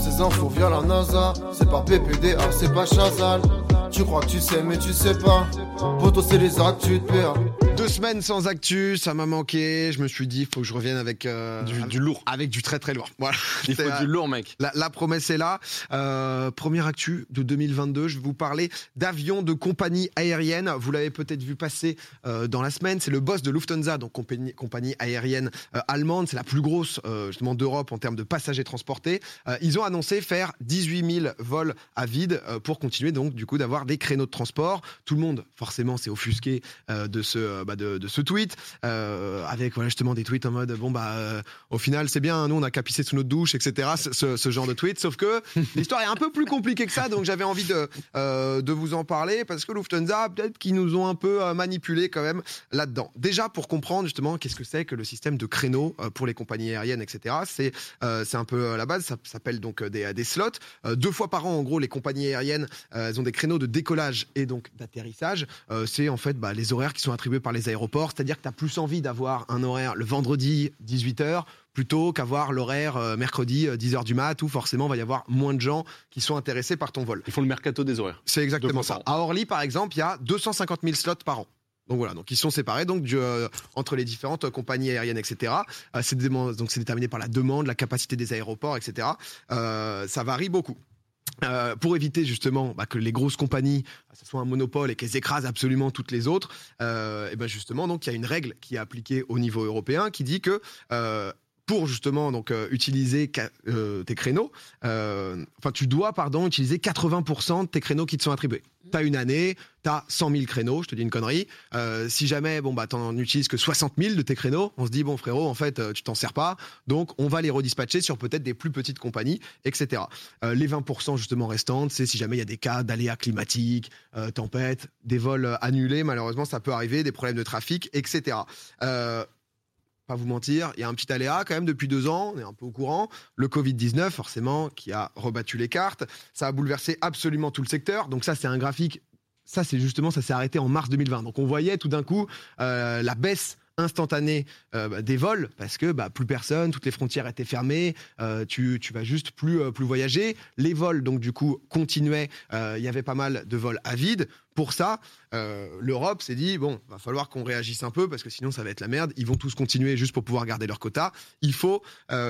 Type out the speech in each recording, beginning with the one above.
ces infos via la NASA. C'est pas PPDA, c'est pas Chazal. Tu crois que tu sais, mais tu sais pas. Poto, c'est les actus de PA. Deux semaines sans actu, ça m'a manqué. Je me suis dit, il faut que je revienne avec euh, Du- avec- du lourd. avec du très très lourd. Voilà. Il faut C'est, euh, du lourd, mec. La, la promesse est là. Euh, première actu de 2022, je vais vous parler d'avions de compagnie aérienne. Vous l'avez peut-être vu passer euh, dans la semaine. C'est le boss de Lufthansa, donc compagnie, compagnie aérienne allemande. C'est la plus grosse justement d'Europe en termes de passagers transportés. Ils ont annoncé faire 18 000 vols à vide pour continuer donc du coup d'avoir des créneaux de transport. Tout le monde forcément s'est offusqué de ce bah, de, de ce tweet euh, avec voilà justement des tweets en mode bon bah euh, au final c'est bien nous on a qu'à pisser sous notre douche etc ce, genre de tweet. Sauf que l'histoire est un peu plus compliquée que ça donc j'avais envie de euh, de vous en parler parce que Lufthansa peut-être qu'ils nous ont un peu euh, manipulé quand même là-dedans. Déjà pour comprendre justement qu'est-ce que c'est que le système de créneaux euh, pour les compagnies aériennes etc c'est euh, c'est un peu euh, la base ça s'appelle donc euh, des, des slots. Euh, deux fois par an en gros les compagnies aériennes euh, elles ont des créneaux de décollage et donc d'atterrissage. Euh, c'est en fait bah, les horaires qui sont attribués par les aéroports. C'est-à-dire que tu as plus envie d'avoir un horaire le vendredi 18h plutôt qu'avoir l'horaire euh, mercredi 10h du mat où forcément il va y avoir moins de gens qui sont intéressés par ton vol. Ils font le mercato des horaires. C'est exactement ça. À Orly par exemple, il y a 250 000 slots par an. Donc voilà, donc ils sont séparés donc du, euh, entre les différentes euh, compagnies aériennes, etc. Euh, c'est donc c'est déterminé par la demande, la capacité des aéroports, etc. Euh, ça varie beaucoup. Euh, pour éviter justement bah, que les grosses compagnies, ce soit un monopole et qu'elles écrasent absolument toutes les autres, euh, et ben justement donc il y a une règle qui est appliquée au niveau européen qui dit que euh, pour justement donc euh, utiliser euh, tes créneaux, euh, enfin tu dois pardon utiliser 80% de tes créneaux qui te sont attribués. T'as une année, t'as 100 000 créneaux, je te dis une connerie. Si jamais bon bah t'en utilises que 60 000 de tes créneaux, on se dit bon frérot en fait tu t'en sers pas, donc on va les redispatcher sur peut-être des plus petites compagnies, etc. Les 20% justement restantes, c'est si jamais il y a des cas d'aléas climatiques, tempêtes, des vols annulés, malheureusement ça peut arriver, des problèmes de trafic, etc. Pas vous mentir, il y a un petit aléa quand même depuis deux ans, on est un peu au courant. Le Covid-19, forcément, qui a rebattu les cartes, ça a bouleversé absolument tout le secteur. Donc ça, c'est un graphique. Ça, c'est justement, ça s'est arrêté en mars 2020. Donc on voyait tout d'un coup euh, la baisse instantanée euh, bah, des vols parce que bah, plus personne, toutes les frontières étaient fermées, euh, tu, tu vas juste plus, euh, plus voyager. Les vols, donc du coup, continuaient. Il y avait pas mal de vols à vide. Pour ça, l'Europe s'est dit bon, va falloir qu'on réagisse un peu parce que sinon ça va être la merde. Ils vont tous continuer juste pour pouvoir garder leur quota. Il faut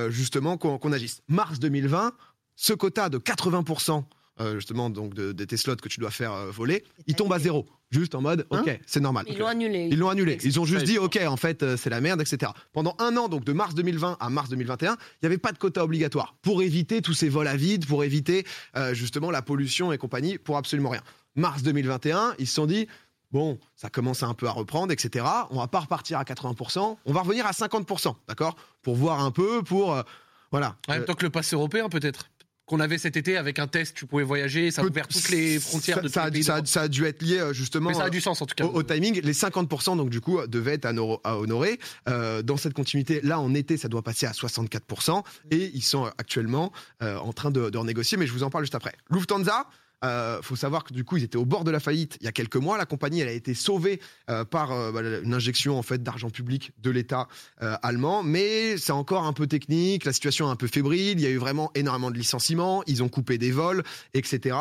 justement qu'on qu'on agisse. Mars 2020, ce quota de 80%. Euh, justement donc de, de tes slots que tu dois faire euh, voler, il tombe à zéro, juste en mode ok c'est normal. Ils l'ont annulé. Ils l'ont annulé. Ils ont juste dit, ils OK, en fait, euh, c'est la merde, etc. Pendant un an, donc de mars 2020 à mars 2021, il n'y avait pas de quota obligatoire pour éviter tous ces vols à vide, pour éviter euh, justement la pollution et compagnie, pour absolument rien. Mars 2021, ils se sont dit, bon, ça commence un peu à reprendre, etc. On va pas repartir à 80%, on va revenir à 50%, d'accord? Pour voir un peu, pour. euh, voilà. En même temps que le pass européen, peut-être. Qu'on avait cet été avec un test, tu pouvais voyager, ça ouvert toutes les frontières ça, de ça, tous a, les pays ça a- d'Europe. ça a dû être lié euh, justement. Mais ça a euh, du sens en tout cas. au, au timing, les 50% donc du coup devaient être à, honorer. Euh, dans cette continuité, là en été, ça doit passer à 64% et ils sont actuellement euh, en train de, de renégocier. Mais je vous en parle juste après. Lufthansa. Euh, faut savoir que du coup ils étaient au bord de la faillite il y a quelques mois. La compagnie elle a été sauvée euh, par euh, bah, une injection en fait d'argent public de l'État euh, allemand, mais c'est encore un peu technique. La situation est un peu fébrile. Il y a eu vraiment énormément de licenciements. Ils ont coupé des vols, etc.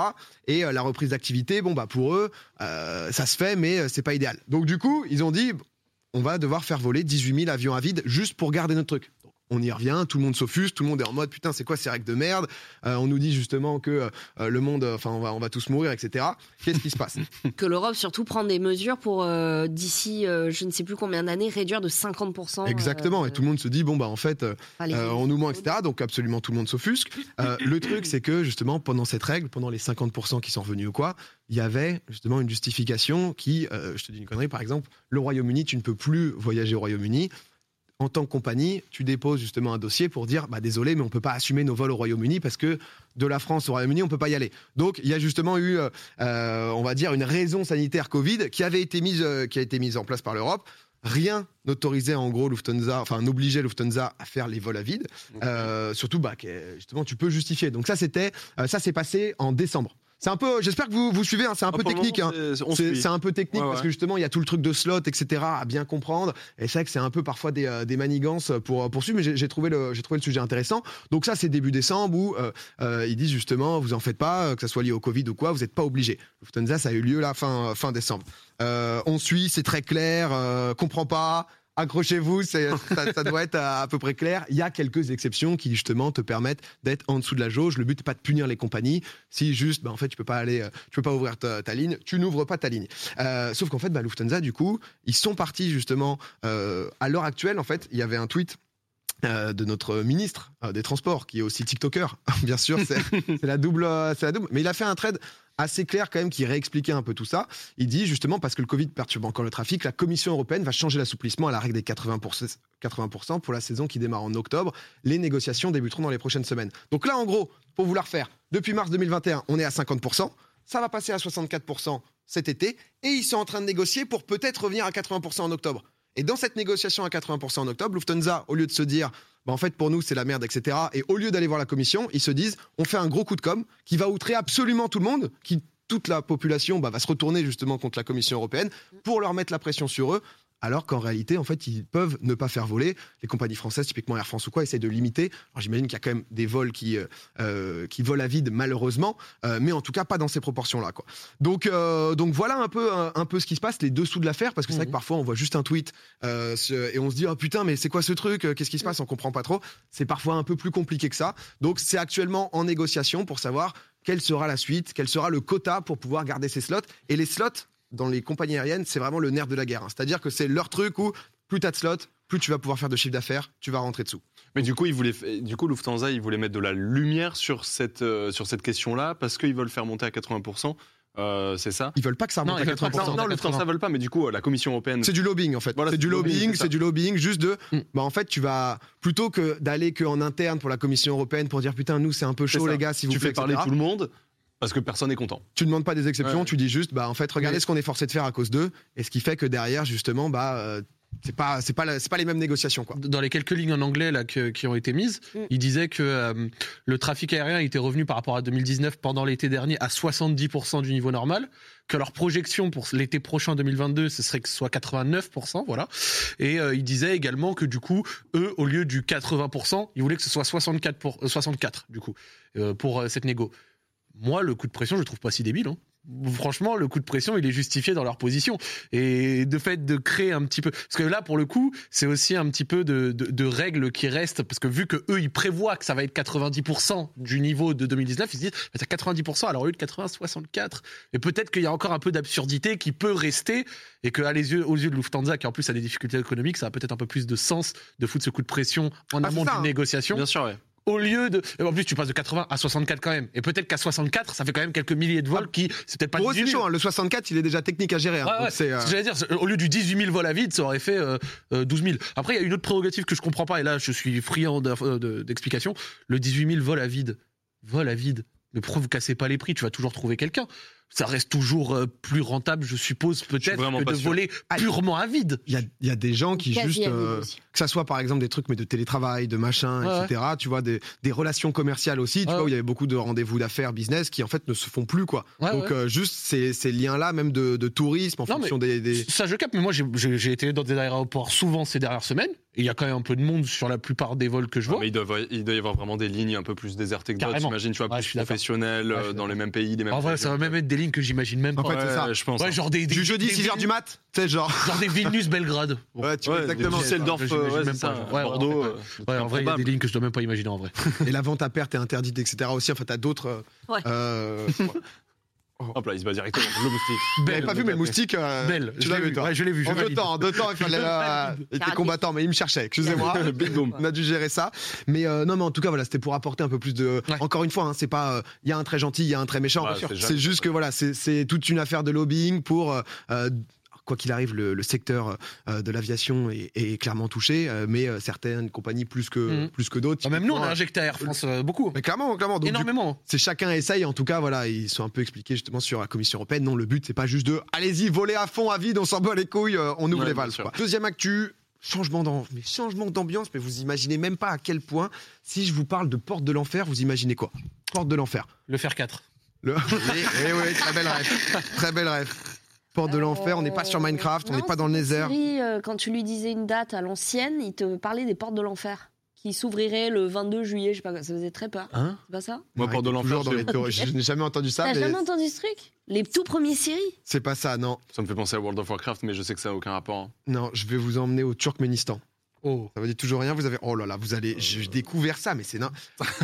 Et la reprise d'activité, bon bah pour eux, ça se fait, mais c'est pas idéal. Donc du coup, ils ont dit, on va devoir faire voler 18 000 avions à vide juste pour garder notre truc. On y revient, tout le monde s'offuse, tout le monde est en mode putain, c'est quoi ces règles de merde? Euh, On nous dit justement que euh, le monde, enfin, on va, on va tous mourir, etc. Qu'est-ce qui se passe? Que l'Europe surtout prend des mesures pour euh, d'ici euh, je ne sais plus combien d'années réduire de 50%. Exactement. euh, Et tout le monde se dit bon bah en fait, euh, Euh, on nous ment, etc. Donc absolument tout le monde s'offusque. Euh, le truc, c'est que justement, pendant cette règle, pendant les 50% qui sont revenus ou quoi, il y avait justement une justification qui, euh, je te dis une connerie, par exemple, le Royaume-Uni, tu ne peux plus voyager au Royaume-Uni. En tant que compagnie, tu déposes justement un dossier pour dire bah désolé, mais on peut pas assumer nos vols au Royaume-Uni parce que de la France au Royaume-Uni, on peut pas y aller. Donc il y a justement eu, euh, on va dire, une raison sanitaire Covid qui avait été mise, euh, qui a été mise en place par l'Europe. Rien n'autorisait en gros Lufthansa, enfin n'obligeait Lufthansa à faire les vols à vide. Euh, surtout, bah, que, justement, tu peux justifier. Donc ça, c'était, ça s'est passé en décembre. C'est un peu, j'espère que vous, vous suivez, hein, c'est un Ah, peu technique. moment, hein. c'est- on C'est suit. c'est un peu technique Ouais, parce que justement il y a tout le truc de slot, etc. à bien comprendre. Et c'est vrai que c'est un peu parfois des, euh, des manigances pour poursuivre, mais j'ai j'ai trouvé, le- j'ai trouvé le sujet intéressant. Donc ça c'est début décembre où euh, euh, ils disent justement vous en faites pas, euh, que ça soit lié au Covid ou quoi, vous n'êtes pas obligé. Lufthansa ça a eu lieu là fin, fin décembre. Euh, on suit, c'est très clair, euh, comprend pas. Accrochez-vous, ça, doit être à, peu près clair. Il y a quelques exceptions qui justement te permettent d'être en dessous de la jauge. Le but n'est pas de punir les compagnies. Si juste, bah, en fait, tu peux pas aller, euh, tu peux pas ouvrir ta, ligne, tu n'ouvres pas ta ligne. Euh, sauf qu'en fait, bah, Lufthansa, du coup, ils sont partis justement euh, à l'heure actuelle. En fait, il y avait un tweet. de notre ministre des Transports, qui est aussi TikToker, bien sûr, c'est la double, c'est la double. Mais il a fait un trade assez clair quand même qui réexpliquait un peu tout ça. Il dit justement parce que le Covid perturbe encore le trafic, la Commission européenne va changer l'assouplissement à la règle des 80%, 80% pour la saison qui démarre en octobre. Les négociations débuteront dans les prochaines semaines. Donc là, en gros, pour vous la refaire, depuis mars 2021, on est à 50%. Ça va passer à 64% cet été. Et ils sont en train de négocier pour peut-être revenir à 80% en octobre. Et dans cette négociation à 80% en octobre, Lufthansa, au lieu de se dire, bah en fait pour nous c'est la merde, etc., et au lieu d'aller voir la commission, ils se disent, on fait un gros coup de com qui va outrer absolument tout le monde, qui toute la population bah, va se retourner justement contre la Commission européenne pour leur mettre la pression sur eux. Alors qu'en réalité, en fait, ils peuvent ne pas faire voler. Les compagnies françaises, typiquement Air France ou quoi, essayent de limiter. Alors j'imagine qu'il y a quand même des vols qui, euh, euh, qui volent à vide, malheureusement, euh, mais en tout cas pas dans ces proportions-là. Quoi. Donc, euh, donc voilà un peu, un, un peu ce qui se passe, les dessous de l'affaire, parce que c'est vrai que parfois on voit juste un tweet et on se dit oh putain mais c'est quoi ce truc Qu'est-ce qui se passe? On comprend pas trop. C'est parfois un peu plus compliqué que ça. Donc c'est actuellement en négociation pour savoir quelle sera la suite, quel sera le quota pour pouvoir garder ces slots. Et les slots dans les compagnies aériennes, c'est vraiment le nerf de la guerre. hein. C'est-à-dire que c'est leur truc où plus tu as de slots, plus tu vas pouvoir faire de chiffre d'affaires, tu vas rentrer dessous. Mais du coup, ils voulaient, du coup, Lufthansa, ils voulaient mettre de la lumière sur cette, euh, sur cette question-là parce qu'ils veulent faire monter à 80%. euh, c'est ça? Ils veulent pas que ça remonte Non, à veulent pas 80%. que ça Non, non, Lufthansa 80. veulent pas, mais du coup, la Commission européenne. C'est du lobbying en fait. Voilà, c'est du lobbying, c'est du lobbying juste de. Mm. Bah en fait, tu vas plutôt que d'aller qu'en interne pour la Commission européenne pour dire putain nous c'est un peu chaud les gars si vous tu fais parler tout le monde parce que personne n'est content. Tu demandes pas des exceptions, Ouais. tu dis juste bah en fait regardez ce qu'on est forcé de faire à cause d'eux et ce qui fait que derrière justement bah euh, c'est pas c'est pas c'est pas les mêmes négociations quoi. Dans les quelques lignes en anglais là, que- qui ont été mises, Mm. il disait que euh, le trafic aérien était revenu par rapport à 2019 pendant l'été dernier à 70% du niveau normal, que leur projection pour l'été prochain 2022, ce serait que ce soit 89%, voilà. Et euh, il disait également que du coup, eux, au lieu du 80%, ils voulaient que ce soit 64, pour, euh, 64 du coup, euh, pour euh, cette négo. Moi, le coup de pression, je le trouve pas si débile. hein. Franchement, le coup de pression, il est justifié dans leur position. Et de fait de créer un petit peu, parce que là, pour le coup, c'est aussi un petit peu de, de, de règles qui restent, parce que vu que eux, ils prévoient que ça va être 90% du niveau de 2019, ils se disent, bah, c'est 90%, alors au lieu de 80, 64. Et peut-être qu'il y a encore un peu d'absurdité qui peut rester, et que à les yeux, aux yeux de Lufthansa, qui en plus a des difficultés économiques, ça a peut-être un peu plus de sens de foutre ce coup de pression en Ah, amont d'une hein. négociation Bien sûr, ouais. Au lieu de. En plus, tu passes de 80 à 64 quand même. Et peut-être qu'à 64, ça fait quand même quelques milliers de vols qui. C'est peut-être pas Pour eux 18 c'est 000. chaud, hein. le 64 il est déjà technique à gérer. hein. Ouais, c'est, euh, j'allais dire, au lieu du 18 000 vols à vide, ça aurait fait euh, euh, 12 000. Après, il y a une autre prérogative que je comprends pas, et là, je suis friand euh, de- d'explications. Le 18 000 vols à vide. Vol à vide. Mais pourquoi vous cassez pas les prix Tu vas toujours trouver quelqu'un. Ça reste toujours euh, plus rentable, je suppose, peut-être, que de sûr. voler purement à vide. Il y a, il y a des gens qui Quasi juste, euh, que ça soit par exemple des trucs mais de télétravail, de machin, Ouais, etc. Tu vois des, des relations commerciales aussi. Tu Ouais, vois où il y avait beaucoup de rendez-vous d'affaires, business qui en fait ne se font plus quoi. Ouais, Donc ouais. euh, juste ces, ces liens-là, même de, de tourisme en Non, fonction des, des- Ça, je capte, mais moi, j'ai été dans des aéroports souvent ces dernières semaines, et il y a quand même un peu de monde sur la plupart des vols que je vois. mais il doit, il doit y avoir vraiment des lignes un peu plus désertées que d'autres. J'imagine, tu vois, Ouais, je plus professionnelles, Ouais, euh, dans les mêmes pays, les mêmes. En vrai, ça va même être des lignes que j'imagine même En pas. fait, c'est ça. je pense. Ouais, genre des, des- du jeudi des 6h du mat, tu sais genre. Genre des Vilnius-Belgrade. Ouais, tu vois Ouais, exactement. Düsseldorf, euh, Bordeaux. ouais, euh, Ouais, en vrai, il y a des lignes que je dois même pas imaginer en vrai. Et la vente à perte est interdite, etc. Aussi, enfin, t'as d'autres. euh, Ouais. euh, Hop là, il se bat directement. Le moustique. Vous l'avez pas vu, mais le moustique. euh, Belle. Tu Je l'as l'ai vu, vu. toi Ouais, je l'ai vu. je En deux valide. temps, en deux temps, il fallait. euh, il était combattant, mais il me cherchait. Excusez-moi. Big boom. On a dû gérer ça. Mais euh, non, mais en tout cas, voilà, c'était pour apporter un peu plus de. Ouais. Encore une fois, hein, c'est pas. euh, Il y a un très gentil, il y a un très méchant. Ouais, sûr. c'est C'est jamais juste que voilà, c'est c'est toute une affaire de lobbying pour. euh, euh, Quoi qu'il arrive, le, le secteur euh, de l'aviation est, est clairement touché, euh, mais euh, certaines compagnies plus que Mhm. plus que d'autres. Ah, Même nous, on a injecté à Air France beaucoup. Mais clairement, clairement. Donc, Énormément. c'est chacun essaye en tout cas voilà ils sont un peu expliqués justement sur la commission européenne non le but c'est pas juste de allez-y voler à fond à vide on s'en bat les couilles on ouvre Ouais, les valves deuxième actu changement d'ambiance mais changement d'ambiance mais vous imaginez même pas à quel point si je vous parle de porte de l'enfer vous imaginez quoi? Porte de l'enfer Le faire 4. Le... Eh oui, très belle rêve. Très belle rêve. Porte de l'enfer, on n'est pas sur Minecraft, on n'est pas dans le Nether. série, euh, quand tu lui disais une date à l'ancienne, il te parlait des portes de l'enfer qui s'ouvriraient le 22 juillet. Je sais pas, ça faisait très peur. Hein C'est pas ça? Moi, pour de l'enfer, dans je- les théories. Je n'ai jamais entendu ça, T'as mais jamais entendu ce truc? Les tout premiers séries? C'est pas ça, non. ça me fait penser à World of Warcraft, mais je sais que ça n'a aucun rapport. hein. Non, je vais vous emmener au Turkménistan. Oh. Ça vous dit toujours rien Vous avez oh là là, vous allez, j'ai découvert ça, mais c'est un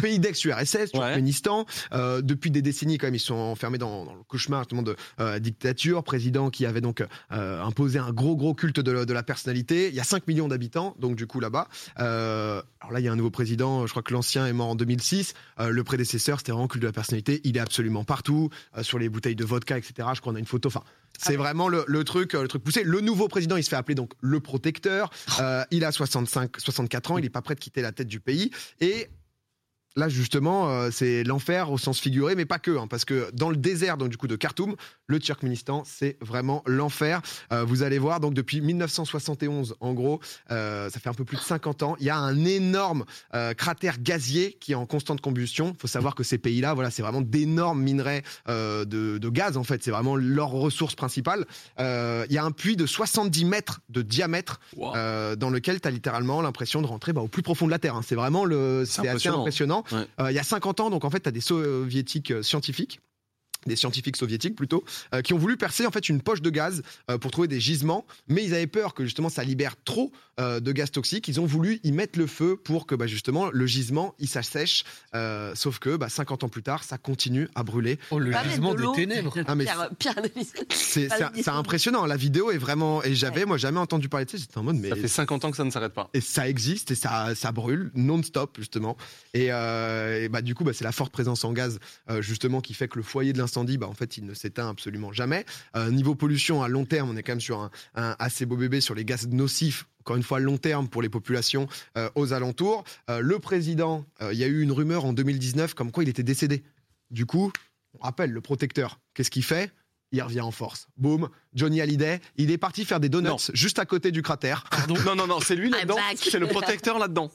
pays d'ex-URSS, Turkménistan. Euh, depuis des décennies, quand même, ils sont enfermés dans, dans le cauchemar justement de euh, dictature, président qui avait donc euh, imposé un gros gros culte de, la- de la personnalité. Il y a 5 millions d'habitants, donc du coup là-bas. Euh, alors là, il y a un nouveau président. Je crois que l'ancien est mort en 2006. Euh, le prédécesseur, c'était vraiment culte de la personnalité. Il est absolument partout, euh, sur les bouteilles de vodka, etc. Je crois qu'on a une photo. Enfin, c'est vraiment le, le truc, euh, le truc poussé. Le nouveau président, il se fait appeler donc le protecteur. Euh, il a 65, 64 ans. Il n'est pas prêt de quitter la tête du pays. Et Là, justement, euh, c'est l'enfer au sens figuré, mais pas que, hein, parce que dans le désert, donc du coup de Khartoum, le Turkménistan, c'est vraiment l'enfer. Euh, vous allez voir, donc depuis 1971, en gros, euh, ça fait un peu plus de 50 ans, il y a un énorme cratère gazier qui est en constante combustion. Il faut savoir que ces pays-là, voilà, c'est vraiment d'énormes minerais de, de gaz, en fait, c'est vraiment leur ressource principale. Il y a un puits de 70 mètres de diamètre Wow. dans lequel tu as littéralement l'impression de rentrer bah, au plus profond de la Terre. hein. C'est vraiment le, c'est assez impressionnant. Euh, il y a 50 ans, donc en fait, tu as des soviétiques euh, scientifiques des scientifiques soviétiques plutôt, euh, qui ont voulu percer en fait une poche de gaz euh, pour trouver des gisements, mais ils avaient peur que justement ça libère trop euh, de gaz toxique. Ils ont voulu y mettre le feu pour que bah, justement le gisement il s'assèche. Euh, sauf que bah, 50 ans plus tard, ça continue à brûler. Oh, le Pas gisement de des ténèbres. Ah, mais Pierre, Pierre Davis. C'est impressionnant. La vidéo est vraiment et j'avais moi jamais entendu parler de ça. J'étais en mode mais Ça fait 50 ans que ça ne s'arrête pas. et ça existe et ça, ça brûle non-stop justement. Et, euh, et bah, du coup, bah, c'est la forte présence en gaz euh, justement qui fait que le foyer de l'incendie, bah, en fait, il ne s'éteint absolument jamais. Euh, niveau pollution à long terme, on est quand même sur un, un assez beau bébé sur les gaz nocifs. Encore une fois, long terme pour les populations euh, aux alentours. Euh, le président, euh, il y a eu une rumeur en 2019 comme quoi il était décédé. Du coup, on rappelle le protecteur. Qu'est-ce qu'il fait? Il revient en force. Boum, Johnny Hallyday, il est parti faire des donuts Non. juste à côté du cratère. Non, non, non, c'est lui là-dedans. back. C'est le protecteur là-dedans.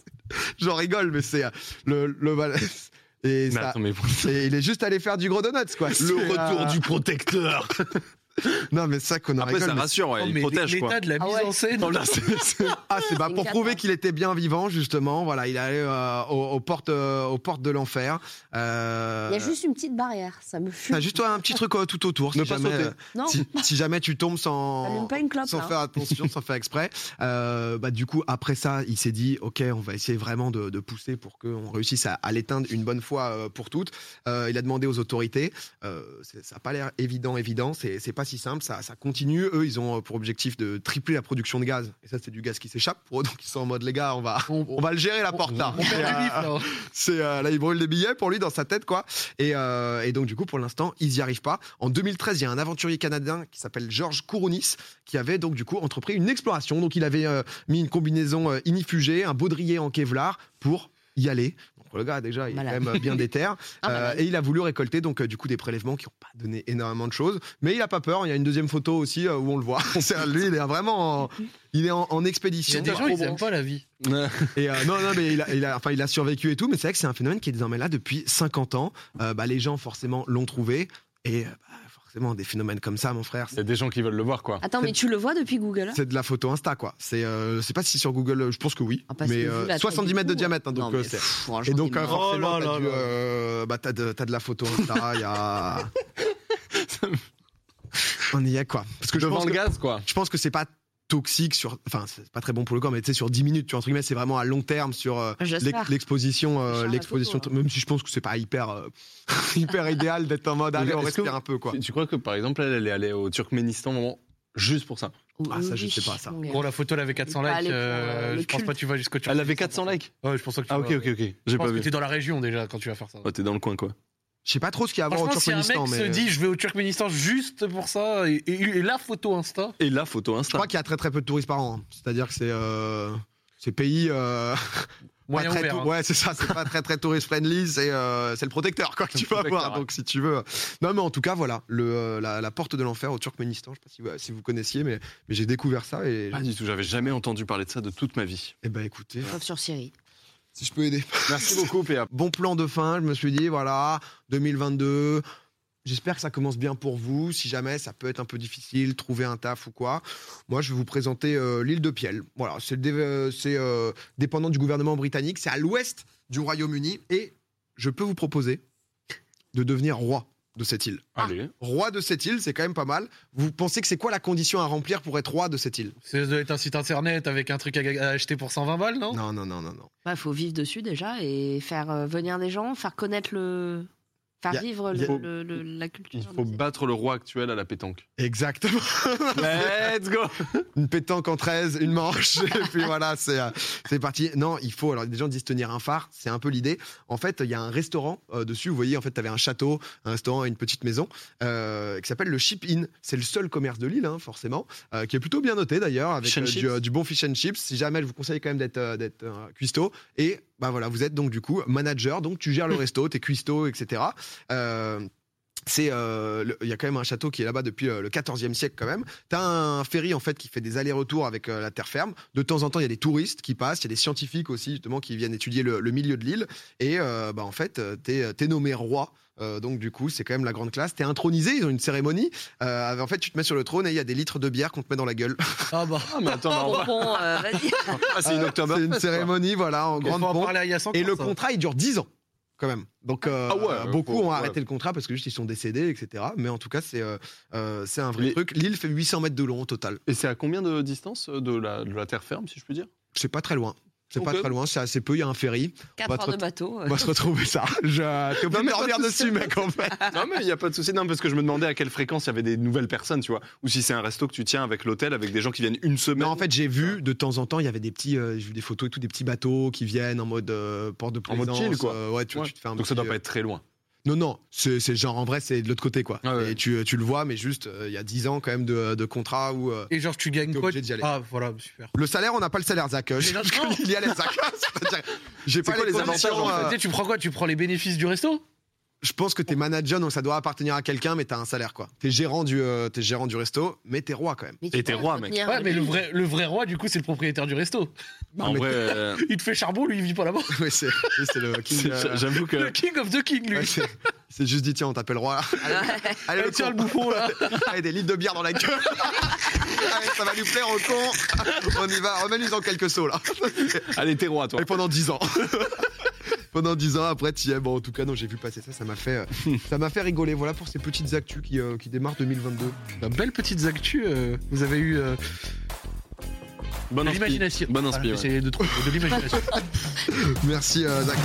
J'en rigole, mais c'est le, le et, Mais ça- attends, mais il est juste allé faire du gros donuts, quoi. C'est, euh, protecteur. Non, mais ça qu'on en Après, rigole. ça mais- rassure, ouais, il protège quoi. l'état de la Ah mise ouais. en scène. Non, là, c'est- c'est- Ah, c'est bah, pour prouver qu'il était bien vivant, justement. Voilà, il est allé euh, aux, aux portes, euh, aux portes de l'enfer. Euh, Il y a juste une petite barrière, ça me fume. t'as juste un petit truc euh, tout autour. Ne si pas jamais, sauter. euh, Non, si, si jamais tu tombes sans, pas une clope. sans là. faire attention, sans faire exprès. Euh, bah, du coup, après ça, il s'est dit, ok, on va essayer vraiment de, de pousser pour qu'on réussisse à, à l'éteindre une bonne fois euh, pour toutes. Euh, il a demandé aux autorités. Euh, c'est- ça n'a pas l'air évident, évident. C'est c'est pas si simple. Ça, ça continue. Eux, ils ont euh, pour objectif de tripler la production de gaz. Et ça, c'est du gaz qui s'échappe pour eux. Donc, ils sont en mode, les gars, on va, On- on va le gérer la porte là. Euh, là. c'est euh, là, il brûle des billets pour lui dans sa tête, quoi. Et, euh, et donc, du coup, pour l'instant, ils n'y arrivent pas. En 2013, il y a un aventurier canadien qui s'appelle Georges Kourounis qui avait donc, du coup, entrepris une exploration. Donc, il avait mis une combinaison inifugée, un baudrier en Kevlar pour y aller. Le gars, déjà, il est Malade. quand même bien déter. Ah, Euh, malade. et il a voulu récolter donc euh, du coup des prélèvements qui n'ont pas donné énormément de choses, mais il a pas peur. Il y a une deuxième photo aussi euh, où on le voit. C'est- lui, il est vraiment, en, il est en, en Il y expédition. a des gens, ils aiment pas la vie. Et euh, non, non, mais il a, il a- enfin, il a survécu et tout, mais c'est vrai que c'est un phénomène qui est désormais là depuis 50 ans. Euh, bah, les gens, forcément, l'ont trouvé. Et bah, forcément, des phénomènes comme ça, mon frère, Il y a des gens qui veulent le voir quoi. Attends, mais tu le vois depuis Google hein c'est de la photo Insta, quoi. C'est, euh, c'est pas si sur Google, euh, je pense que oui. Ah, mais que vu euh, la taille 70 du mètres de diamètre, hein, donc Non, euh, pff, Et donc, euh, forcément, Oh t'as, euh, bah, t'as, de, t'as de la photo Insta, il y a. On y est, quoi. Parce que je Devant pense le que, gaz quoi. je pense que c'est pas toxique sur. Enfin, c'est pas très bon pour le corps, mais tu sais, sur 10 minutes, tu vois, entre guillemets, c'est vraiment à long terme sur. euh, L'exposition, euh, l'exposition, même si je pense que c'est pas hyper, euh, hyper idéal d'être en mode allez, on que- respire un peu quoi. Tu- crois que par exemple, elle, elle est allée au Turkménistan juste pour ça? Ah, ça, je sais pas, ça. Bon, la photo, elle avait 400 Il est pas likes. je pense pas que tu vas jusqu'au Elle avait 400 likes Ouais, je pense que tu Ah vas- ok ok ok. Je J'ai pense pas que vu. t'es dans la région déjà quand tu vas faire ça. Ouais, T'es dans le coin quoi. Je sais pas trop ce qu'il y a à voir au Franchement, si un mec Turkménistan, mais se dit je vais au Turkménistan juste pour ça et, et- et la photo Insta, Et la photo je Insta. crois qu'il y a très très peu de touristes par an. hein. C'est-à-dire que c'est euh, ces pays. euh, moyen très ouvert. hein. Ouais, c'est ça. C'est pas très très tourist friendly. C'est euh, c'est le protecteur quoi que tu vas protecteur, voir. ouais. Donc si tu veux. Non, mais en tout cas voilà, le euh, la, la porte de l'enfer au Turkménistan. Je sais pas si, vous- si vous connaissiez, mais mais j'ai découvert ça et. Pas du tout, j'avais jamais entendu parler de ça de toute ma vie. Eh ben écoutez, Sauf sur Siri. Si je peux aider. Merci beaucoup PA. bon plan de fin. Je me suis dit, voilà, 2022, J'espère que ça commence bien pour vous. Si jamais ça peut être un peu difficile, trouver un taf ou quoi, moi je vais vous présenter euh, l'île de Piel. Voilà, c'est dé- euh, euh, dépendant du gouvernement britannique. C'est à l'ouest du Royaume-Uni et je peux vous proposer de devenir roi de cette île. Allez. Roi de cette île, c'est quand même pas mal. Vous pensez que c'est quoi la condition à remplir pour être roi de cette île? Ça doit être un site internet avec un truc à, à acheter pour 120 balles, non? Non, non, non, non, non. Il faut vivre dessus déjà et faire euh, venir des gens, faire connaître le. Faire vivre le, le- la culture. Il faut battre le roi actuel à la pétanque. Exactement. Let's go une pétanque en 13, une manche, et puis voilà, c'est euh, c'est parti. Non, il faut, alors des gens disent tenir un phare, c'est un peu l'idée. En fait, il y a un restaurant euh, dessus, vous voyez, en fait, tu avais un château, un restaurant et une petite maison euh, qui s'appelle le Ship Inn. C'est le seul commerce de l'île, hein, forcément, euh, qui est plutôt bien noté d'ailleurs, avec euh, du, euh, du bon fish and chips. Si jamais, je vous conseille quand même d'être euh, d'être, euh, cuistot. Et bah voilà, vous êtes donc du coup manager, donc tu gères le resto, t'es cuistot, etc. Euh, c'est euh, il y a quand même un château qui est là-bas depuis euh, le 14e siècle quand même. T'as un ferry en fait qui fait des allers-retours avec euh, la terre ferme. De temps en temps, il y a des touristes qui passent, il y a des scientifiques aussi justement qui viennent étudier le, le milieu de l'île. Et bah en fait, t'es es nommé roi. Euh, donc du coup, c'est quand même la grande classe. T'es intronisé, ils ont une cérémonie. Euh, en fait, tu te mets sur le trône et il y a des litres de bière qu'on te met dans la gueule. Ah bah. Ah, mais attends, Bon, euh, vas-y. Ah, c'est une C'est une quoi. cérémonie, voilà, en grande pompe. parler à Yass Et le ça. contrat, il dure 10 ans, quand même. Donc, euh, Ah ouais, beaucoup faut- ont ouais. arrêté le contrat parce que juste ils sont décédés, etc. Mais en tout cas, c'est euh, euh, c'est un vrai Les- truc. L'île fait 800 mètres de long au total. Et c'est à combien de distance de la, de la terre ferme, si je peux dire? C'est pas très loin. C'est pas Ok. très loin, c'est assez peu. Il y a un ferry. 4 va te heures de bateau. euh. On va se retrouver ça. Je... T'es obligé de mais pas dormir de dessus, mec, en fait. Non, mais il n'y a pas de souci. Non, parce que je me demandais à quelle fréquence il y avait des nouvelles personnes, tu vois. Ou si c'est un resto que tu tiens avec l'hôtel, avec des gens qui viennent une semaine. Non, en fait, j'ai vu de temps en temps, il y avait des petits, euh, j'ai vu des photos et tout, des petits bateaux qui viennent en mode euh, port de En mode plaisance. chill, quoi. euh, ouais, tu, Ouais. tu te fais un Donc ça petit, doit euh, pas être très loin. Non, non, c'est genre en vrai, c'est de l'autre côté, quoi. Ah ouais. Et tu, tu le vois, mais juste, euh, il y a 10 ans quand même de, de contrat où. euh, Et genre, tu gagnes quoi. Ah, voilà, super. Le salaire, on n'a pas le salaire, Zach. Euh, il y a les Zach. J'ai pas quoi les, les avantages, en fait tu prends quoi? Tu prends les bénéfices du resto? Je pense que t'es manager, donc ça doit appartenir à quelqu'un, mais t'as un salaire, quoi. T'es gérant du, euh, t'es gérant du resto, mais t'es roi quand même. Mais tu Et t'es peux roi, entretenir Ouais, mais le vrai, le vrai roi, du coup, c'est le propriétaire du resto. en mais- vrai, euh, Il te fait charbon, lui, il vit pas là-bas. Ouais, c'est oui, c'est le king. c'est- euh, j'avoue que. Le king of the king, lui. ouais, c'est c'est juste dit, tiens, on t'appelle roi. Allez, allez, Allez, le tiens, le bouffon, là. Allez, des litres de bière dans la gueule. Allez, ça va lui plaire au con. On y va, remets-lui dans quelques sauts, là. Allez, t'es roi, toi. Et pendant 10 ans. Pendant 10 ans, après, tu y es. Bon, en tout cas, non, j'ai vu passer ça, ça m'a fait, euh, ça m'a fait rigoler. Voilà pour ces petites actus qui, euh, qui démarrent 2022. Bah, belles petites actus. euh, vous avez eu euh, Bonne de inspi. l'imagination. Bonne Voilà, inspi, ouais. j'essayais de trouver de l'imagination. Merci, euh, Zach.